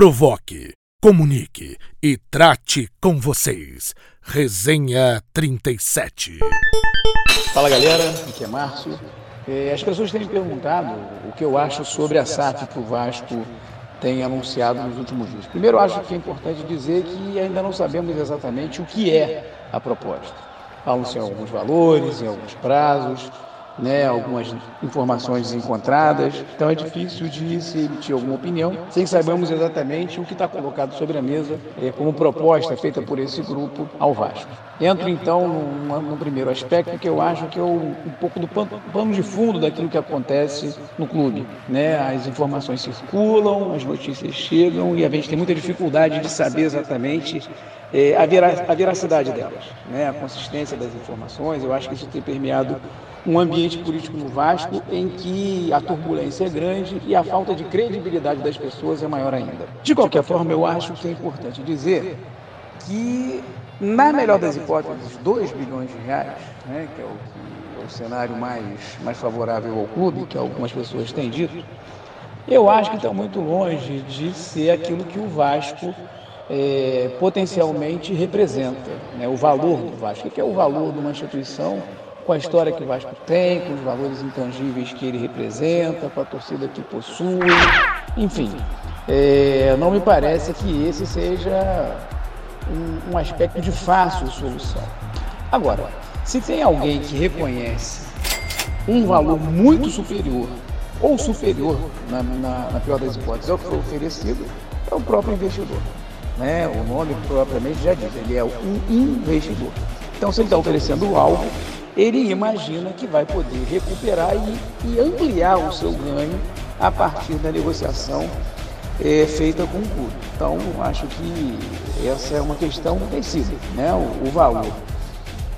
provoque, comunique e trate com vocês. Resenha 37. Fala galera, aqui é Márcio. É, as pessoas têm me perguntado o que eu acho sobre a SAF que o Vasco tem anunciado nos últimos dias. Primeiro, acho que é importante dizer que ainda não sabemos exatamente o que é a proposta. Falam-se em alguns valores, em alguns prazos, né, algumas informações encontradas. Então é difícil de se emitir alguma opinião sem saibamos exatamente o que está colocado sobre a mesa é, como proposta feita por esse grupo ao Vasco. Entro então no primeiro aspecto que eu acho que é o, um pouco do pano de fundo daquilo que acontece no clube. Né? As informações circulam, as notícias chegam e a gente tem muita dificuldade de saber exatamente é, a, vera, a veracidade delas, né? a consistência das informações. Eu acho que isso tem permeado um ambiente político no Vasco em que a turbulência é grande e a falta de credibilidade das pessoas é maior ainda. De qualquer forma, eu acho que é importante dizer que, na melhor das hipóteses, 2 bilhões de reais, né, que é o, é o cenário mais, mais favorável ao clube, que algumas pessoas têm dito, eu acho que está muito longe de ser aquilo que o Vasco é, potencialmente representa, né, o valor do Vasco. O que é o valor de uma instituição com a história que o Vasco tem, com os valores intangíveis que ele representa, com a torcida que possui, enfim. É, não me parece que esse seja um, um aspecto de fácil solução. Agora, se tem alguém que reconhece um valor muito superior, ou superior, na, na, na pior das hipóteses, ao que foi oferecido, é o próprio investidor. Né? O nome propriamente já diz, ele é um investidor. Então, se ele está oferecendo algo, ele imagina que vai poder recuperar e, e ampliar o seu ganho a partir da negociação é, feita com o clube. Então, acho que essa é uma questão vencida. Né? O, o valor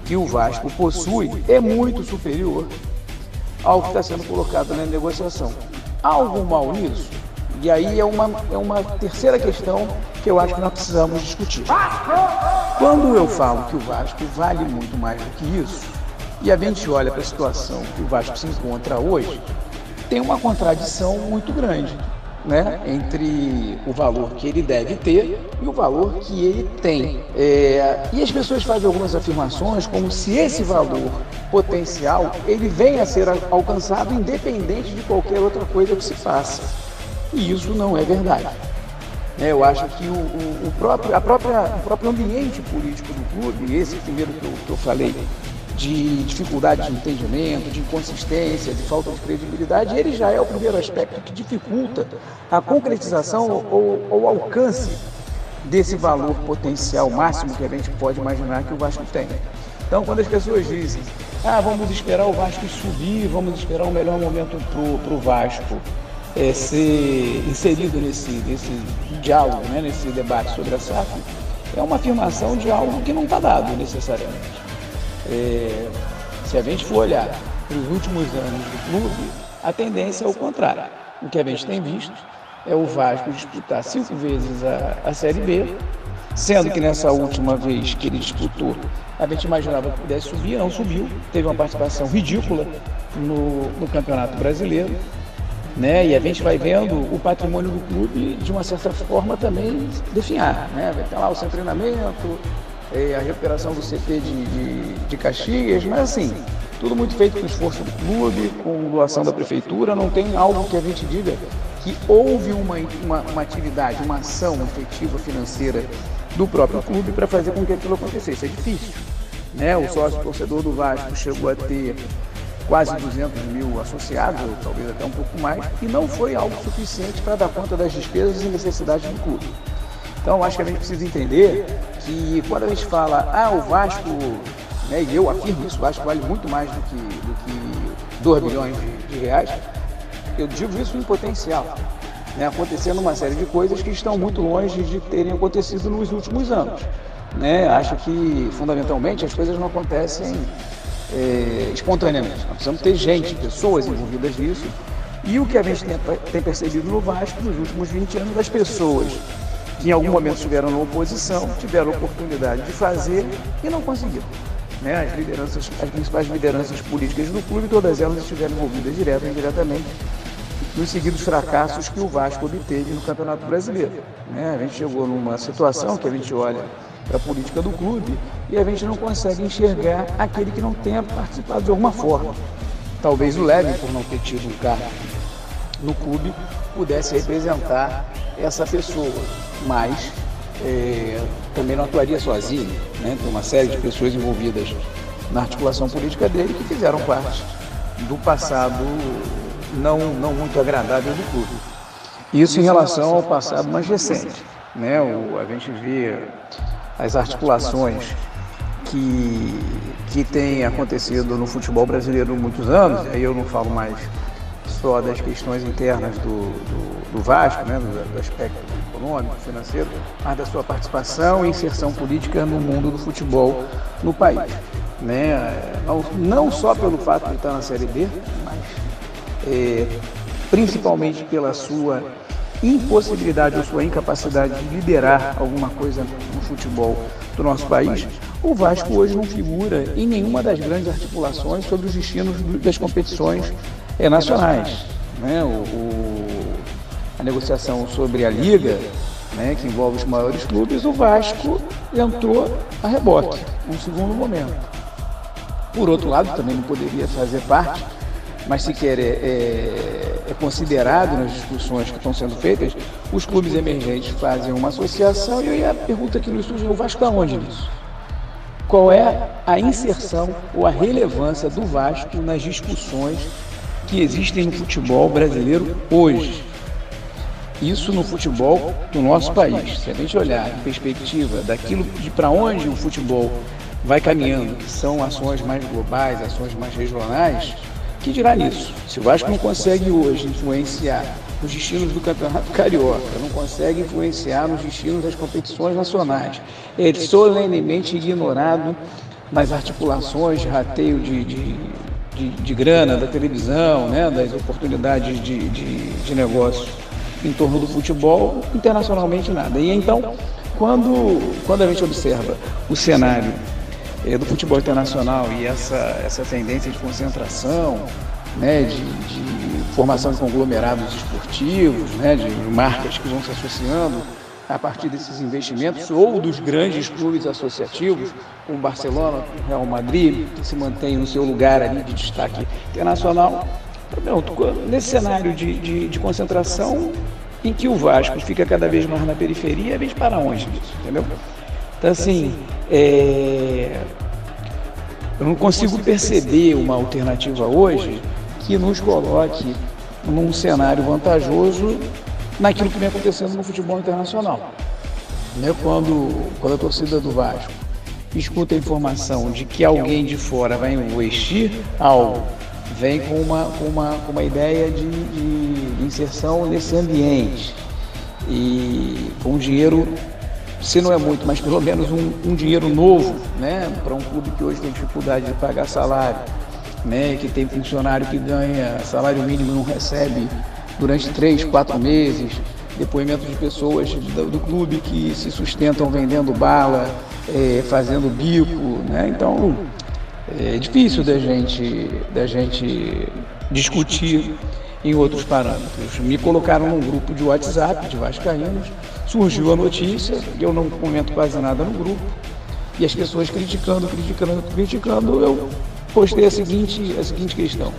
que o Vasco possui é muito superior ao que está sendo colocado na negociação. Algum mal nisso? E aí é uma, é uma terceira questão que eu acho que nós precisamos discutir. Quando eu falo que o Vasco vale muito mais do que isso, e a gente olha para a situação que o Vasco se encontra hoje, tem uma contradição muito grande né, entre o valor que ele deve ter e o valor que ele tem. É, e as pessoas fazem algumas afirmações como se esse valor potencial ele venha a ser alcançado independente de qualquer outra coisa que se faça. E isso não é verdade. É, eu acho que o, o, o, próprio, a própria, o próprio ambiente político do clube, esse primeiro que eu, que eu falei, de dificuldade de entendimento, de inconsistência, de falta de credibilidade, ele já é o primeiro aspecto que dificulta a concretização ou, ou alcance desse valor potencial máximo que a gente pode imaginar que o Vasco tem. Então, quando as pessoas dizem, ah, vamos esperar o Vasco subir, vamos esperar o melhor momento para o Vasco é, ser inserido nesse, nesse diálogo, né, nesse debate sobre a SAF, é uma afirmação de algo que não está dado necessariamente. É, se a gente for olhar para os últimos anos do clube, a tendência é o contrário. O que a gente tem visto é o Vasco disputar cinco vezes a, a Série B, sendo que nessa última vez que ele disputou, a gente imaginava que pudesse subir, não subiu, teve uma participação ridícula no, no Campeonato Brasileiro. Né? E a gente vai vendo o patrimônio do clube de uma certa forma também definhar. Né? Vai ter lá o seu treinamento, é, a recuperação do CT de, de, de Caxias, mas assim, tudo muito feito com esforço do clube, com doação da prefeitura, não tem algo que a gente diga que houve uma, uma, uma atividade, uma ação efetiva financeira do próprio clube para fazer com que aquilo acontecesse. É difícil. Né? O sócio torcedor do Vasco chegou a ter quase 200 mil associados, ou talvez até um pouco mais, e não foi algo suficiente para dar conta das despesas e necessidades do clube. Então, acho que a gente precisa entender que quando a gente fala, ah, o Vasco, né, e eu afirmo isso, o Vasco vale muito mais do que, do que 2 bilhões de, de reais, eu digo isso em potencial. Né, acontecendo uma série de coisas que estão muito longe de terem acontecido nos últimos anos. Né? Acho que, fundamentalmente, as coisas não acontecem é, espontaneamente. Nós precisamos ter gente, pessoas envolvidas nisso. E o que a gente tem, tem percebido no Vasco nos últimos 20 anos, das pessoas que em algum momento estiveram na oposição, tiveram oportunidade de fazer e não conseguiram. Né? As lideranças, as principais lideranças políticas do clube, todas elas estiveram envolvidas direto ou indiretamente nos seguidos fracassos que o Vasco obteve no Campeonato Brasileiro. Né? A gente chegou numa situação que a gente olha para a política do clube e a gente não consegue enxergar aquele que não tenha participado de alguma forma. Talvez o Levin, por não ter tido um cargo no clube, pudesse representar essa pessoa, mas é, também não atuaria sozinho. Né? Tem uma série de pessoas envolvidas na articulação política dele que fizeram parte do passado não, não muito agradável do clube. Isso em relação ao passado mais recente. Né? O, a gente vê as articulações que, que têm acontecido no futebol brasileiro há muitos anos, aí eu não falo mais só das questões internas do, do, do Vasco, né, do, do, aspecto econômico, financeiro, mas da sua participação e inserção política no mundo do futebol no país. Né? Não, não só pelo fato de estar na Série B, mas é, principalmente pela sua impossibilidade ou sua incapacidade de liderar alguma coisa no futebol do nosso país, o Vasco hoje não figura em nenhuma das grandes articulações sobre os destinos das competições é, nacionais. Né? O, o, a negociação sobre a Liga, né, que envolve os maiores clubes, o Vasco entrou a reboque, num segundo momento. Por outro lado, também não poderia fazer parte, mas sequer é, é, é considerado nas discussões que estão sendo feitas, os clubes emergentes fazem uma associação e aí a pergunta que nos surge, o Vasco está onde nisso? Qual é a inserção ou a relevância do Vasco nas discussões que existem no futebol brasileiro hoje. Isso no futebol do nosso país. Se a gente olhar em perspectiva daquilo de para onde o futebol vai caminhando, que são ações mais globais, ações mais regionais, que dirá nisso? Se o Vasco não consegue hoje influenciar os destinos do Campeonato Carioca, não consegue influenciar nos destinos das competições nacionais, é solenemente ignorado nas articulações de rateio de, de de, de grana da televisão, né, das oportunidades de, de, de negócio em torno do futebol, internacionalmente nada. E então, quando, quando a gente observa o cenário é, do futebol internacional e essa, essa tendência de concentração, né, de, de formação de conglomerados esportivos, né, de marcas que vão se associando a partir desses investimentos ou dos grandes clubes associativos, como Barcelona, Real Madrid, que se mantém no seu lugar ali de destaque internacional. Nesse cenário de, de, de, concentração em que o Vasco fica cada vez mais na periferia, a gente para onde isso, entendeu? Então, assim, é... eu não consigo perceber uma alternativa hoje que nos coloque num cenário vantajoso naquilo que vem acontecendo no futebol internacional. Né? Quando, quando a torcida do Vasco escuta a informação de que alguém de fora vai investir algo, vem com uma, com uma, com uma ideia de, de inserção nesse ambiente e com dinheiro, se não é muito, mas pelo menos um, um dinheiro novo, né, para um clube que hoje tem dificuldade de pagar salário, né, que tem funcionário que ganha salário mínimo não recebe durante três, quatro meses, depoimentos de pessoas do, do clube que se sustentam vendendo bala, é, fazendo bico, né? Então é difícil da gente, da gente discutir em outros parâmetros. Me colocaram num grupo de WhatsApp de Vascaínos, surgiu a notícia, eu não comento quase nada no grupo, e as pessoas criticando, criticando, criticando, eu postei a seguinte, a seguinte questão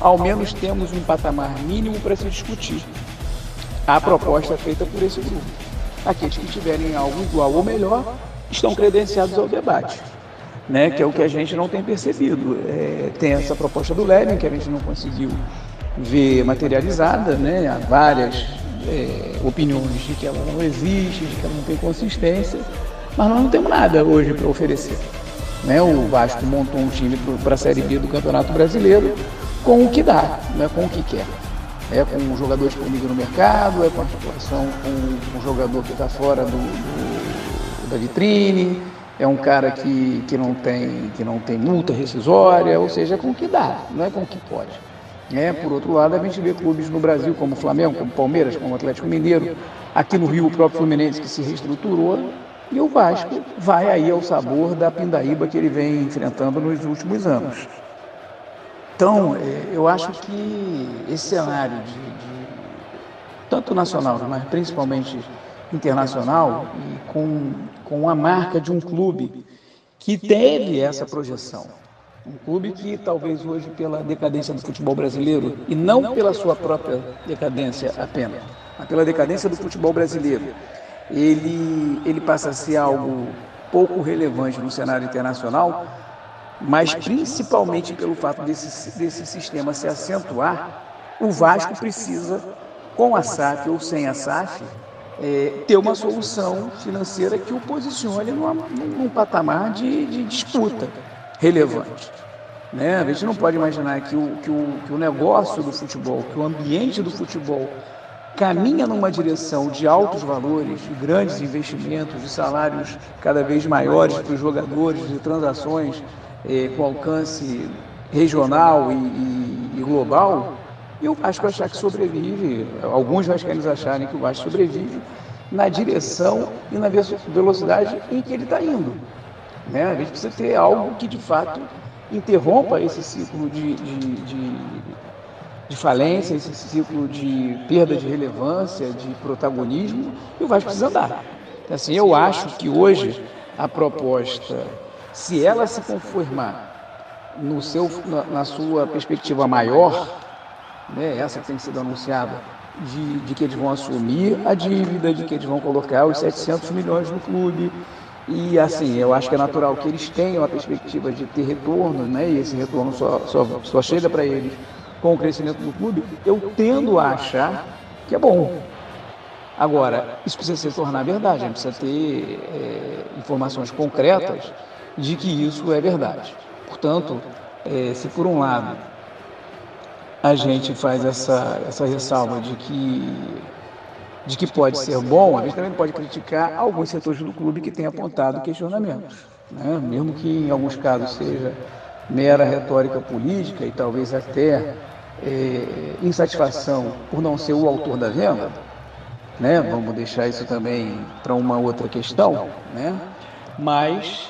ao menos temos um patamar mínimo para se discutir. A proposta feita por esse grupo. Aqueles que tiverem algo igual ou melhor estão credenciados ao debate, né? que é o que a gente não tem percebido. É, tem essa proposta do Levin, que a gente não conseguiu ver materializada, né? há várias é, opiniões de que ela não existe, de que ela não tem consistência, mas nós não temos nada hoje para oferecer. Né? O Vasco montou um time para a Série B do Campeonato Brasileiro, com o que dá, não é com o que quer. É com um jogador disponível no mercado, é com a articulação com um jogador que está fora do, do, da vitrine, é um cara que, que, não tem, que não tem multa rescisória, ou seja, é com o que dá, não é com o que pode. É, por outro lado, a gente vê clubes no Brasil como o Flamengo, como o Palmeiras, como o Atlético Mineiro, aqui no Rio o próprio Fluminense que se reestruturou, e o Vasco vai aí ao sabor da pindaíba que ele vem enfrentando nos últimos anos. Então, é, eu acho que esse cenário de, de tanto nacional, mas principalmente internacional, e com, com a marca de um clube que teve essa projeção. Um clube que talvez hoje, pela decadência do futebol brasileiro, e não pela sua própria decadência apenas, mas pela decadência do futebol brasileiro, ele, ele passa a ser algo pouco relevante no cenário internacional, mas principalmente pelo fato desse, desse sistema se acentuar, o Vasco precisa, com a SAF ou sem a SAF, é, ter uma solução financeira que o posicione num, num patamar de, de, disputa relevante. Né? A gente não pode imaginar que o, que, o, que o negócio do futebol, que o ambiente do futebol caminha numa direção de altos valores, de grandes investimentos, de salários cada vez maiores para os jogadores, de transações eh, com alcance regional e, e, e global, e o Vasco achar que sobrevive, alguns vascaínos acharem que o Vasco sobrevive na direção e na velocidade em que ele está indo. Né? A gente precisa ter algo que de fato interrompa esse ciclo de, de, de, de falência, esse ciclo de perda de relevância, de protagonismo, e o Vasco precisa andar. Então, assim, eu acho que hoje a proposta, se ela se conformar no seu, na, na sua perspectiva maior, né, essa que tem sido anunciada, de, de, que eles vão assumir a dívida, de que eles vão colocar os 700 milhões no clube. E assim, eu acho que é natural que eles tenham a perspectiva de ter retorno, né, e esse retorno só, só, só chega para eles com o crescimento do clube. Eu tendo a achar que é bom. Agora, isso precisa se tornar verdade, a gente precisa ter é, informações concretas de que isso é verdade. Portanto, é, se por um lado a gente faz essa, essa ressalva de que, de que pode ser bom, a gente também pode criticar alguns setores do clube que têm apontado questionamentos. Né? Mesmo que em alguns casos seja mera retórica política e talvez até é, insatisfação por não ser o autor da venda, né? vamos deixar isso também para uma outra questão, né? mas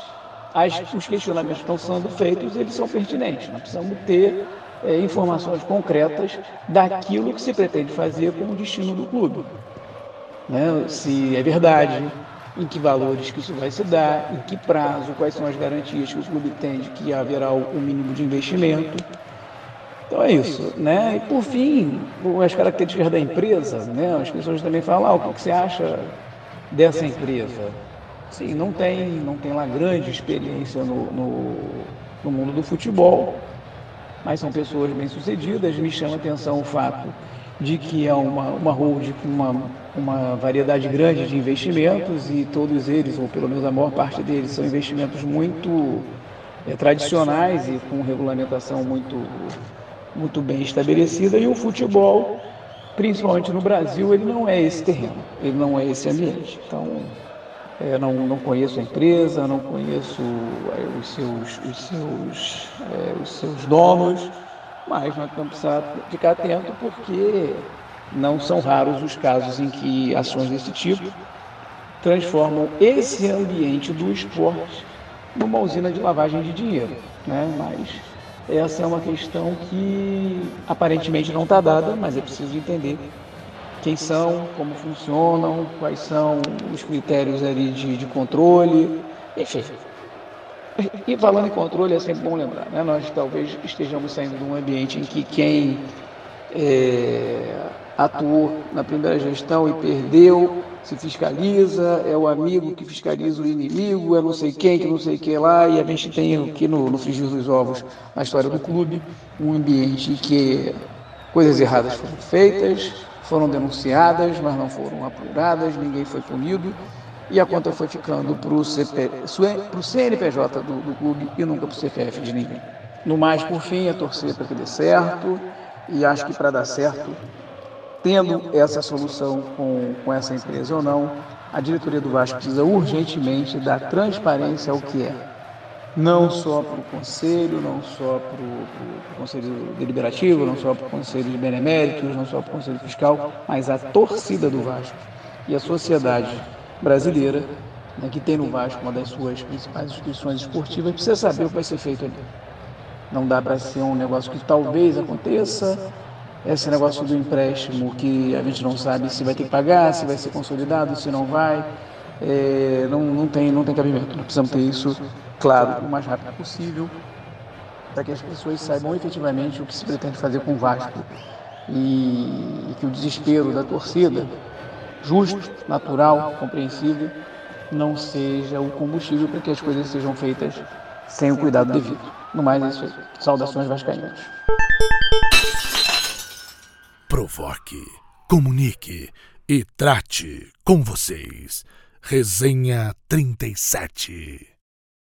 as, os questionamentos que estão sendo feitos, eles são pertinentes. Nós precisamos ter é, informações concretas daquilo que se pretende fazer com o destino do clube. Né? Se é verdade, em que valores que isso vai se dar, em que prazo, quais são as garantias que o clube tem de que haverá o mínimo de investimento. Então é isso, né? E por fim, as características da empresa, né? As pessoas também falam, ah, o que você acha dessa empresa? Sim, não tem, não tem lá grande experiência no, no, no mundo do futebol, mas são pessoas bem-sucedidas. Me chama a atenção o fato de que é uma, uma hold com uma, uma variedade grande de investimentos e todos eles, ou pelo menos a maior parte deles, são investimentos muito é, tradicionais e com regulamentação muito, muito bem estabelecida. E o futebol, principalmente no Brasil, ele não é esse terreno, ele não é esse ambiente. Então, é, não, não conheço a empresa, não conheço é, os, seus, os, seus, é, os seus donos, mas nós vamos precisar ficar atento porque não são raros os casos em que ações desse tipo transformam esse ambiente do esporte numa usina de lavagem de dinheiro. Né? Mas essa é uma questão que aparentemente não está dada, mas é preciso entender quem são, como funcionam, quais são os critérios ali de, de controle, enfim. E falando em controle, é sempre bom lembrar, né? nós talvez estejamos saindo de um ambiente em que quem é, atuou na primeira gestão e perdeu, se fiscaliza, é o amigo que fiscaliza o inimigo, é não sei quem, que não sei quem lá, e a gente tem aqui no, no Frigir dos Ovos, na história do clube, um ambiente em que coisas erradas foram feitas, foram denunciadas, mas não foram apuradas, ninguém foi punido e a conta foi ficando para o CNPJ do, do, clube e nunca para o CPF de ninguém. No mais, por fim, é torcer para que dê certo e acho que para dar certo, tendo essa solução com, com essa empresa ou não, a diretoria do Vasco precisa urgentemente dar transparência ao que é não só para o Conselho, não só para o Conselho Deliberativo, não só para o Conselho de Beneméritos, não só para o Conselho Fiscal, mas a torcida do Vasco e a sociedade brasileira, né, que tem no Vasco uma das suas principais instituições esportivas, precisa saber o que vai ser feito ali. Não dá para ser um negócio que talvez aconteça. Esse negócio do empréstimo que a gente não sabe se vai ter que pagar, se vai ser consolidado, se não vai. É, não, não, tem, não tem cabimento. Nós precisamos ter isso claro o mais rápido possível para que as pessoas saibam efetivamente o que se pretende fazer com o Vasco e, e que o desespero da torcida, justo, natural, compreensível, não seja o combustível para que as coisas sejam feitas sem o cuidado devido. No mais, é isso aí. Saudações vascaínas. Provoque, comunique e trate com vocês. Resenha 37